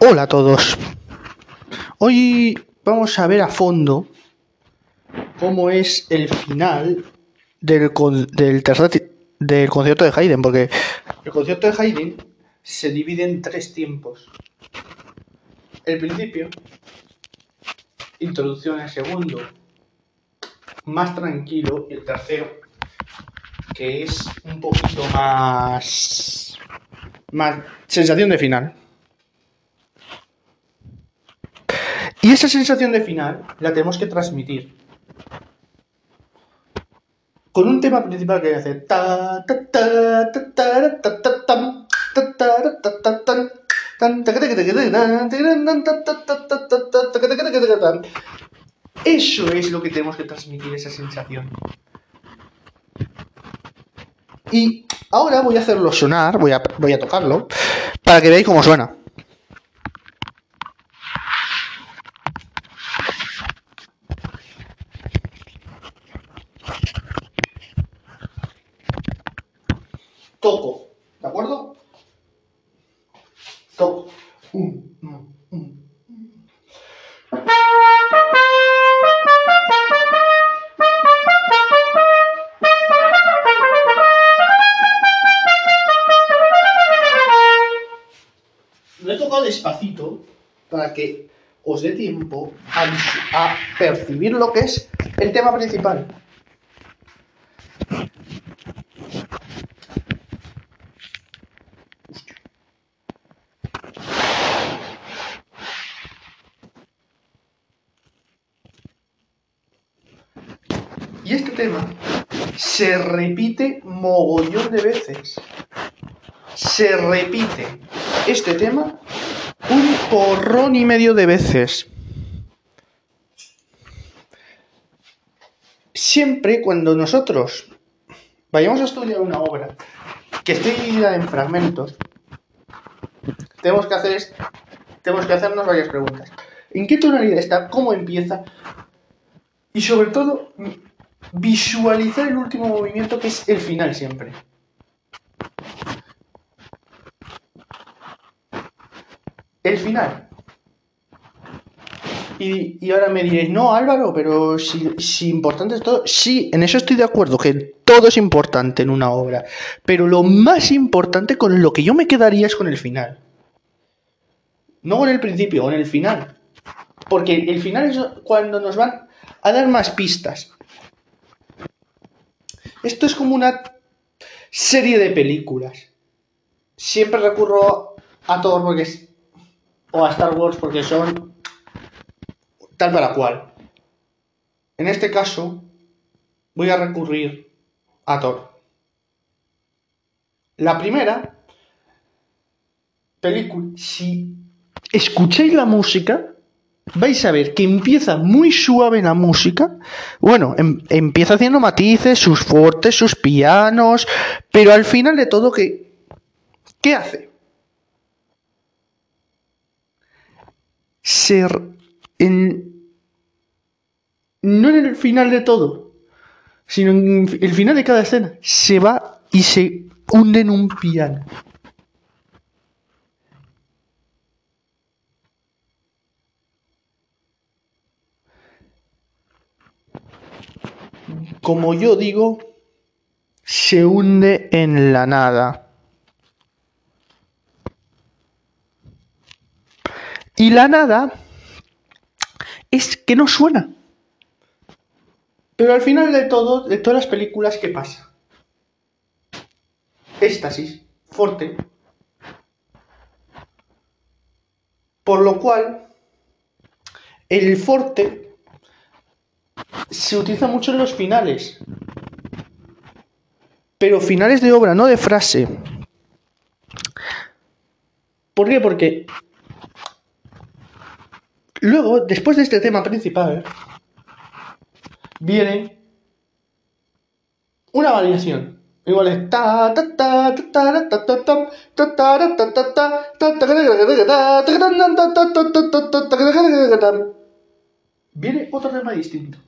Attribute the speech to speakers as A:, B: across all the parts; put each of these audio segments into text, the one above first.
A: Hola a todos. Hoy vamos a ver a fondo cómo es el final del, del, tercer, del concierto de Haydn, porque el concierto de Haydn se divide en tres tiempos. El principio, introducción el segundo, más tranquilo, y el tercero, que es un poquito más, más sensación de final. Y esa sensación de final la tenemos que transmitir con un tema principal que hace eso es lo que tenemos que transmitir esa sensación y ahora voy a hacerlo sonar voy a, voy a tocarlo para que veáis cómo suena toco, ¿de acuerdo? Toco. Un, un, un. Lo he tocado despacito para que os dé tiempo a, a percibir lo que es el tema principal. Y este tema se repite mogollón de veces. Se repite este tema un porrón y medio de veces. Siempre cuando nosotros vayamos a estudiar una obra que esté dividida en fragmentos, tenemos que hacer tenemos que hacernos varias preguntas. ¿En qué tonalidad está? ¿Cómo empieza? Y sobre todo, visualizar el último movimiento que es el final siempre. El final. Y, y, ahora me diréis, no Álvaro, pero si, si importante es todo. Sí, en eso estoy de acuerdo, que todo es importante en una obra. Pero lo más importante con lo que yo me quedaría es con el final. No con el principio, con el final. Porque el final es cuando nos van a dar más pistas. Esto es como una serie de películas. Siempre recurro a Thor porque es, o a Star Wars porque son tal para cual. En este caso, voy a recurrir a Thor. La primera película, si escucháis la música, vais a ver que empieza muy suave la música. Bueno, em, empieza haciendo matices, sus fuertes, sus pianos, pero al final de todo, ¿qué, qué hace? Ser en, no en el final de todo, sino en el final de cada escena, se va y se hunde en un piano. Como yo digo, se hunde en la nada. Y la nada es que no suena. Pero al final de todo, de todas las películas, ¿qué pasa? Éxtasis, fuerte. Por lo cual, el forte se utiliza mucho en los finales. Pero finales de obra, no de frase. ¿Por qué? Porque luego, después de este tema principal, viene una variación. Igual es ta ta ta ta ta ta ta ta ta ta ta ta ta viene otro tema distinto.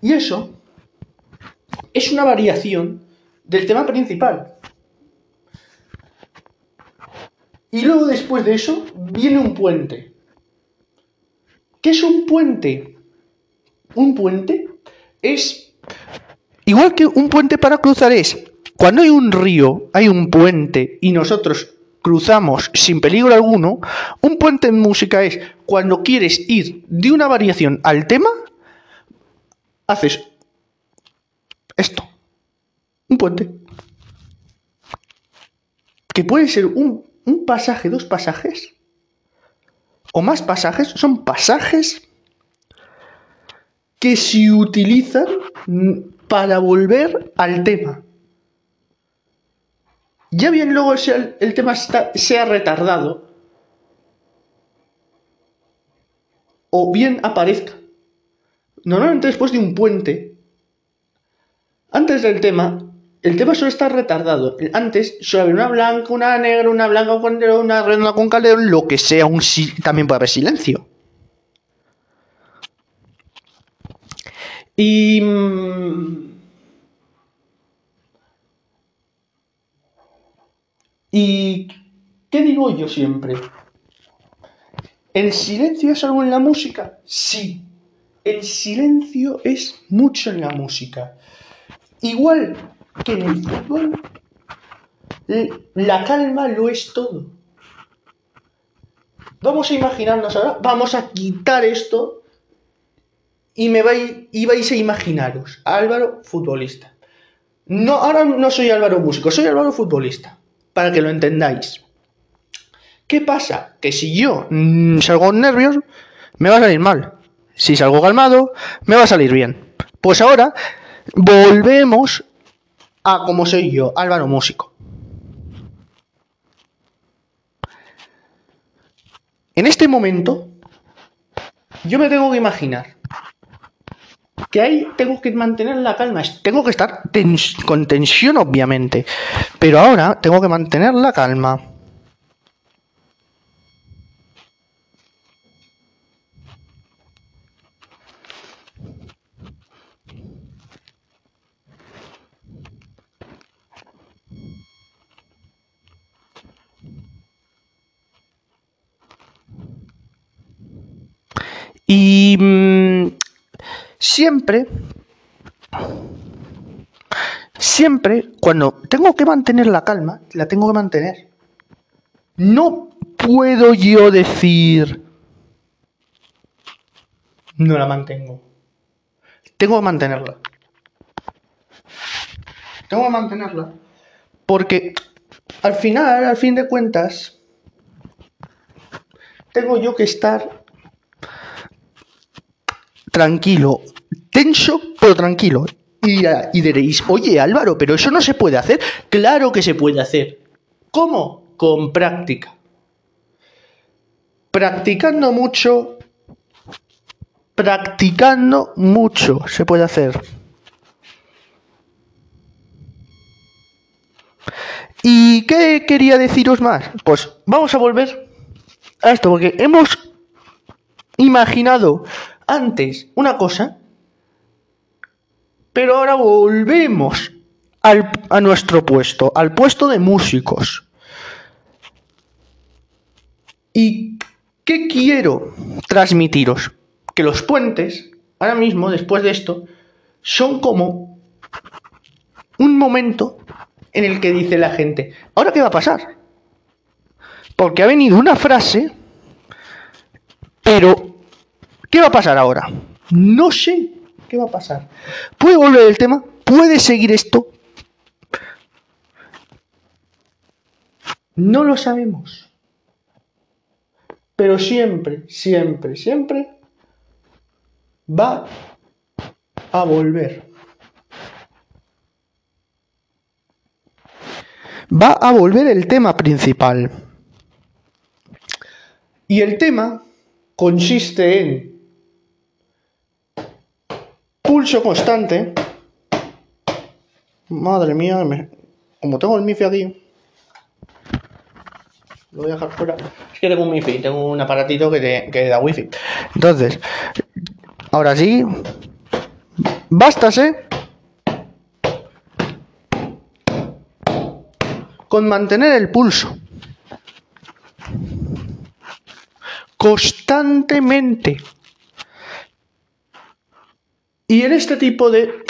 A: Y eso es una variación del tema principal. Y luego después de eso viene un puente. ¿Qué es un puente? Un puente es igual que un puente para cruzar es cuando hay un río, hay un puente y nosotros cruzamos sin peligro alguno, un puente en música es cuando quieres ir de una variación al tema, haces esto, un puente, que puede ser un, un pasaje, dos pasajes, o más pasajes, son pasajes que se utilizan para volver al tema. Ya bien luego el, tema sea retardado, o bien aparezca. Normalmente después de un puente, antes del tema, el tema suele estar retardado. Antes suele haber una blanca, una negra, una blanca una redonda con calderón, lo que sea, un también puede haber silencio. Y... ¿Y qué digo yo siempre? ¿El silencio es algo en la música? Sí, el silencio es mucho en la música. Igual que en el fútbol, la calma lo es todo. Vamos a imaginarnos ahora, vamos a quitar esto y me vais, y vais a imaginaros, Álvaro futbolista. No, ahora no soy Álvaro músico, soy Álvaro futbolista, para que lo entendáis. ¿Qué pasa? Que si yo mm, salgo nervios, me va a salir mal. Si salgo calmado, me va a salir bien. Pues ahora volvemos a como soy yo, Álvaro Músico. En este momento, yo me tengo que imaginar que ahí tengo que mantener la calma, tengo que estar con tensión obviamente, pero ahora tengo que mantener la calma. Y mm, siempre, siempre, cuando tengo que mantener la calma, la tengo que mantener. No puedo yo decir, no la mantengo. Tengo que mantenerla. Tengo que mantenerla. Porque al final, al fin de cuentas, tengo yo que estar tranquilo, tenso, pero tranquilo. Y, y, diréis, oye Álvaro, pero eso no se puede hacer. Claro que se puede hacer. ¿Cómo? Con práctica. Practicando mucho, practicando mucho se puede hacer. ¿Y qué quería deciros más? Pues vamos a volver a esto, porque hemos imaginado antes una cosa, pero ahora volvemos a nuestro puesto, al puesto de músicos. ¿Y qué quiero transmitiros? Que los puentes, ahora mismo, después de esto, son como un momento en el que dice la gente, ¿ahora qué va a pasar? Porque ha venido una frase, pero ¿Qué va a pasar ahora? No sé qué va a pasar. ¿Puede volver el tema? ¿Puede seguir esto? No lo sabemos. Pero siempre, siempre, siempre va a volver. Va a volver el tema principal. Y el tema consiste en pulso constante. Madre mía, como tengo el MIFI aquí, lo voy a dejar fuera. Es que tengo un MIFI, tengo un aparatito que, que da wifi. Entonces, ahora sí, bástase con mantener el pulso. Constantemente. Y en este tipo de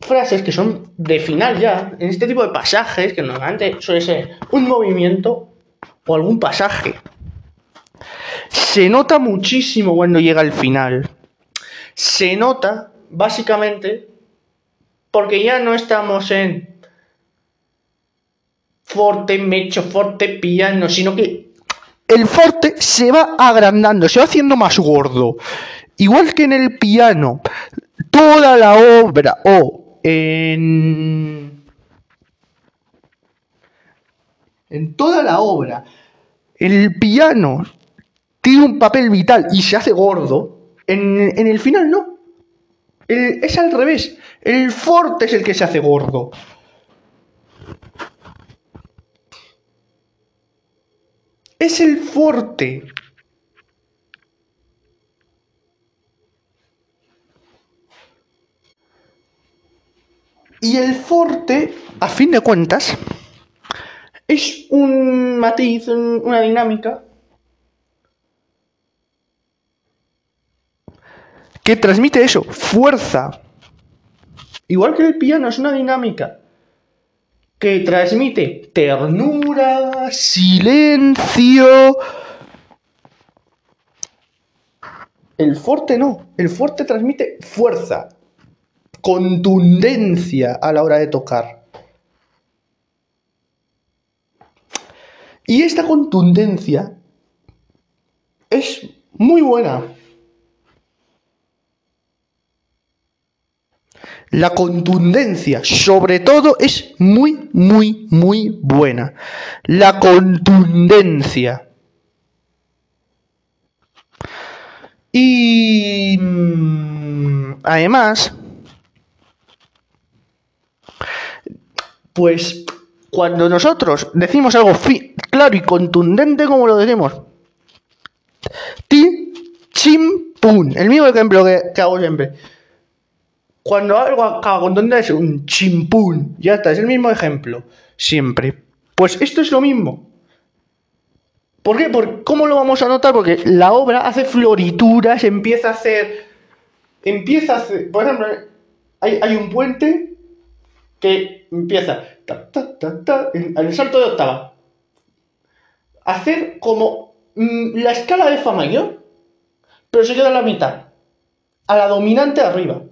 A: frases que son de final ya, en este tipo de pasajes, que normalmente suele ser un movimiento o algún pasaje, se nota muchísimo cuando llega al final. Se nota, básicamente, porque ya no estamos en forte, mecho, forte, piano, sino que el forte se va agrandando, se va haciendo más gordo. Igual que en el piano, toda la obra o en en toda la obra el piano tiene un papel vital y se hace gordo, en, el final no. es al revés. El forte es el que se hace gordo. Es el forte. Y el forte, a fin de cuentas, es un matiz, una dinámica que transmite eso, fuerza. Igual que el piano es una dinámica que transmite ternura, silencio. El forte no, el forte transmite fuerza, contundencia a la hora de tocar. Y esta contundencia es muy buena. La contundencia, sobre todo, es muy, muy, muy buena. La contundencia. Y mm, además, pues cuando nosotros decimos algo claro y contundente como lo decimos, ti, chim, pum, el mismo ejemplo que, que hago siempre cuando algo acaba con donde es un chimpún, ya está, es el mismo ejemplo, siempre. Pues esto es lo mismo. ¿Por qué? ¿Cómo lo vamos a notar? Porque la obra hace florituras, empieza a hacer. Empieza a hacer. Por ejemplo, hay, un puente que empieza. Ta, en el salto de octava. Hacer como mm, la escala de Fa mayor, pero se queda a la mitad. A la dominante arriba.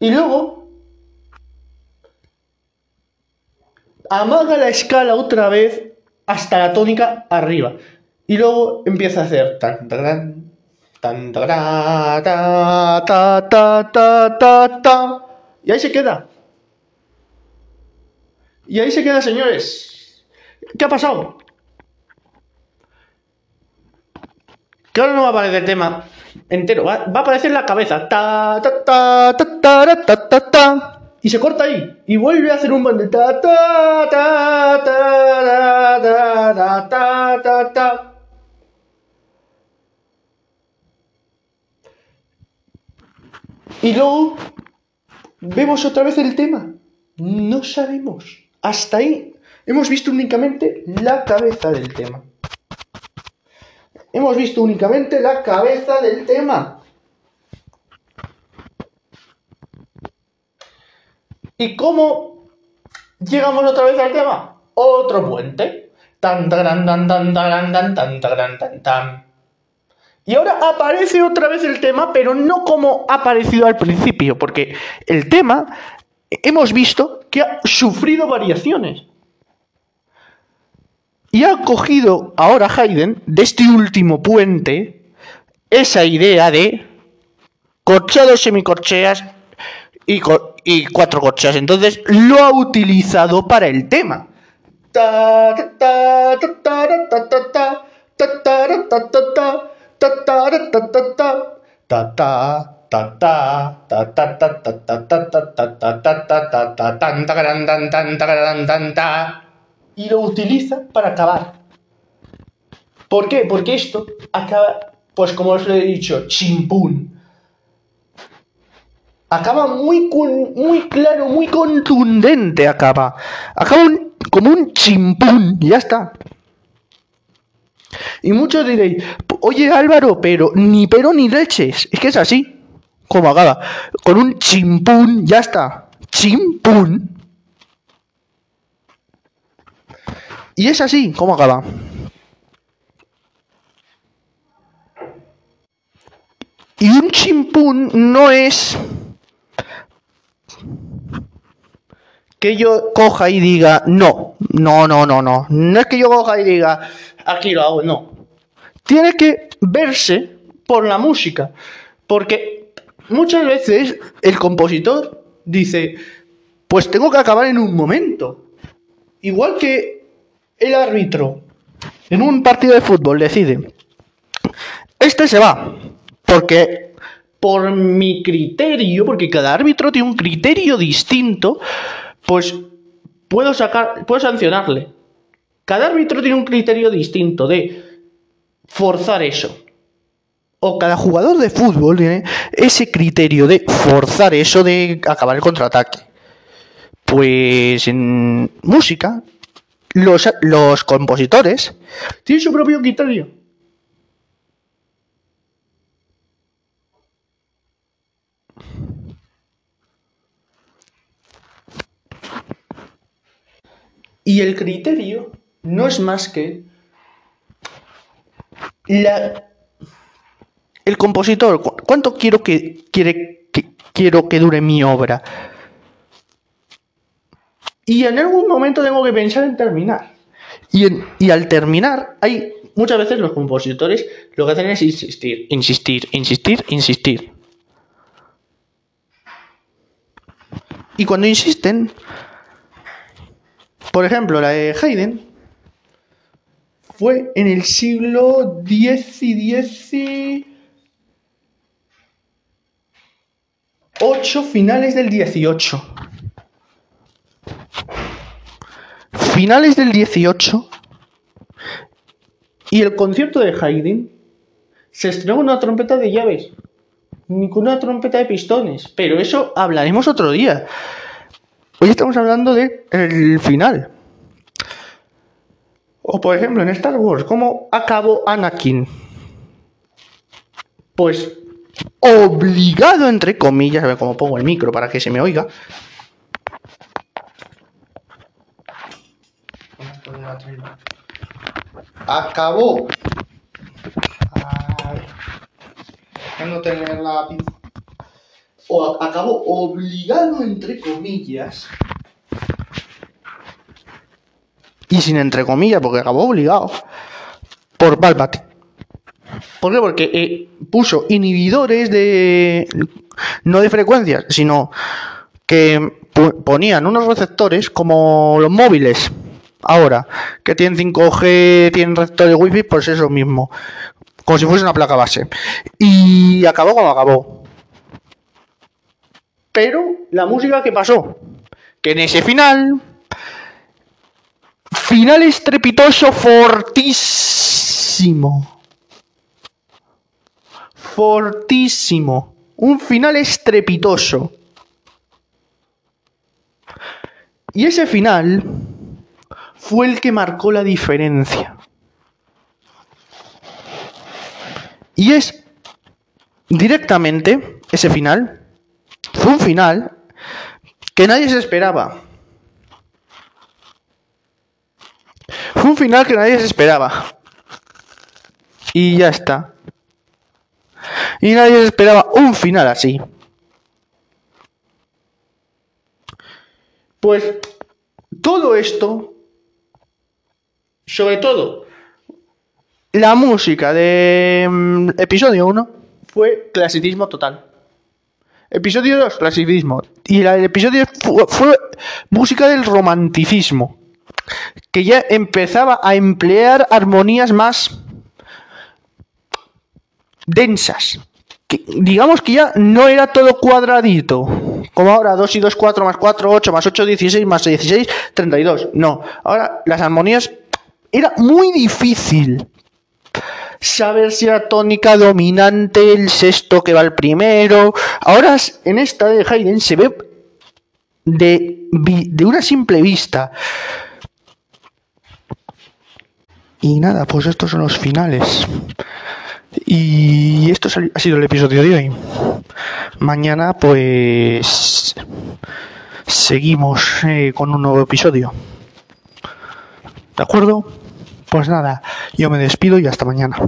A: Y luego amaga la escala otra vez hasta la tónica arriba. Y luego empieza a hacer tan tan tan ta ta ta ta ta ta y ahí se queda. Y ahí se queda, señores. ¿Qué ha pasado? Que ahora no va a aparecer tema entero. Va, a aparecer la cabeza. Ta, ta, ta, ta, ta, ta, ta, ta, y se corta ahí. Y vuelve a hacer un bando. Ta, ta, ta, ta, ta, ta, ta, ta, Y luego vemos otra vez el tema. No sabemos. Hasta ahí hemos visto únicamente la cabeza del tema hemos visto únicamente la cabeza del tema. ¿Y cómo llegamos otra vez al tema? Otro puente. Tan tan tan tan tan tan tan tan tan tan. Y ahora aparece otra vez el tema, pero no como ha aparecido al principio, porque el tema hemos visto que ha sufrido variaciones. Y ha cogido ahora Haydn, de este último puente, esa idea de corcheados, semicorcheas y, y cuatro corcheas. Entonces lo ha utilizado para el tema. Y lo utiliza para acabar. ¿Por qué? Porque esto acaba, pues como os lo he dicho, chimpún. Acaba muy, muy claro, muy contundente, acaba. Acaba como un chimpún, ya está. Y muchos diréis, oye Álvaro, pero ni pero ni leches. Es que es así, como acaba. Con un chimpún, ya está. Chimpún. Y es así, como acaba. Y un chimpún no es que yo coja y diga, no, no, no, no, no. No es que yo coja y diga, aquí lo hago, no. Tiene que verse por la música. Porque muchas veces el compositor dice, pues tengo que acabar en un momento. Igual que el árbitro en un partido de fútbol decide, este se va, porque por mi criterio, porque cada árbitro tiene un criterio distinto, pues puedo sacar, puedo sancionarle. Cada árbitro tiene un criterio distinto de forzar eso. O cada jugador de fútbol tiene ese criterio de forzar eso de acabar el contraataque. Pues en música, los, los compositores tienen su propio criterio. Y el criterio no es más que la, el compositor, ¿cuánto quiero que, quiere, que, quiero que dure mi obra? Y en algún momento tengo que pensar en terminar. Y, al terminar, hay muchas veces los compositores lo que hacen es insistir, insistir, insistir, insistir. Y cuando insisten, por ejemplo, la de Haydn fue en el siglo X y XVIII, finales del XVIII. Finales del XVIII. Y el concierto de Haydn se estrenó una trompeta de llaves, ni con una trompeta de pistones. Pero eso hablaremos otro día. Hoy estamos hablando de el final. O por ejemplo en Star Wars, ¿cómo acabó Anakin? Pues obligado entre comillas, a ver cómo pongo el micro para que se me oiga. Acabó. no tener la o acabó obligado, entre comillas, y sin entre comillas, porque acabó obligado, por Palpatine. ¿Por qué? Porque eh, puso inhibidores de. no de frecuencias, sino que ponían unos receptores como los móviles. Ahora, que tienen 5G, tienen receptores Wi-Fi, pues eso mismo. Como si fuese una placa base. Y acabó como acabó. Pero la música que pasó, que en ese final, final estrepitoso fortísimo. Fortísimo. Un final estrepitoso. Y ese final fue el que marcó la diferencia. Y es directamente ese final fue un final que nadie se esperaba. Fue un final que nadie se esperaba. Y ya está. Y nadie se esperaba un final así. Pues todo esto, sobre todo la música de mm, episodio 1, fue clasicismo total. Episodio 2, clasicismo. Y el episodio fue, música del romanticismo. Que ya empezaba a emplear armonías más densas. digamos que ya no era todo cuadradito. Como ahora 2 y 2, 4 más 4, 8 más 8, 16 más 16, 32. No, ahora las armonías era muy difícil saber si la tónica dominante, el sexto que va el primero. Ahora en esta de Haydn se ve de, de una simple vista. Y nada, pues estos son los finales. Y esto ha sido el episodio de hoy. Mañana pues seguimos eh, con un nuevo episodio. ¿De acuerdo? Pues nada, yo me despido y hasta mañana.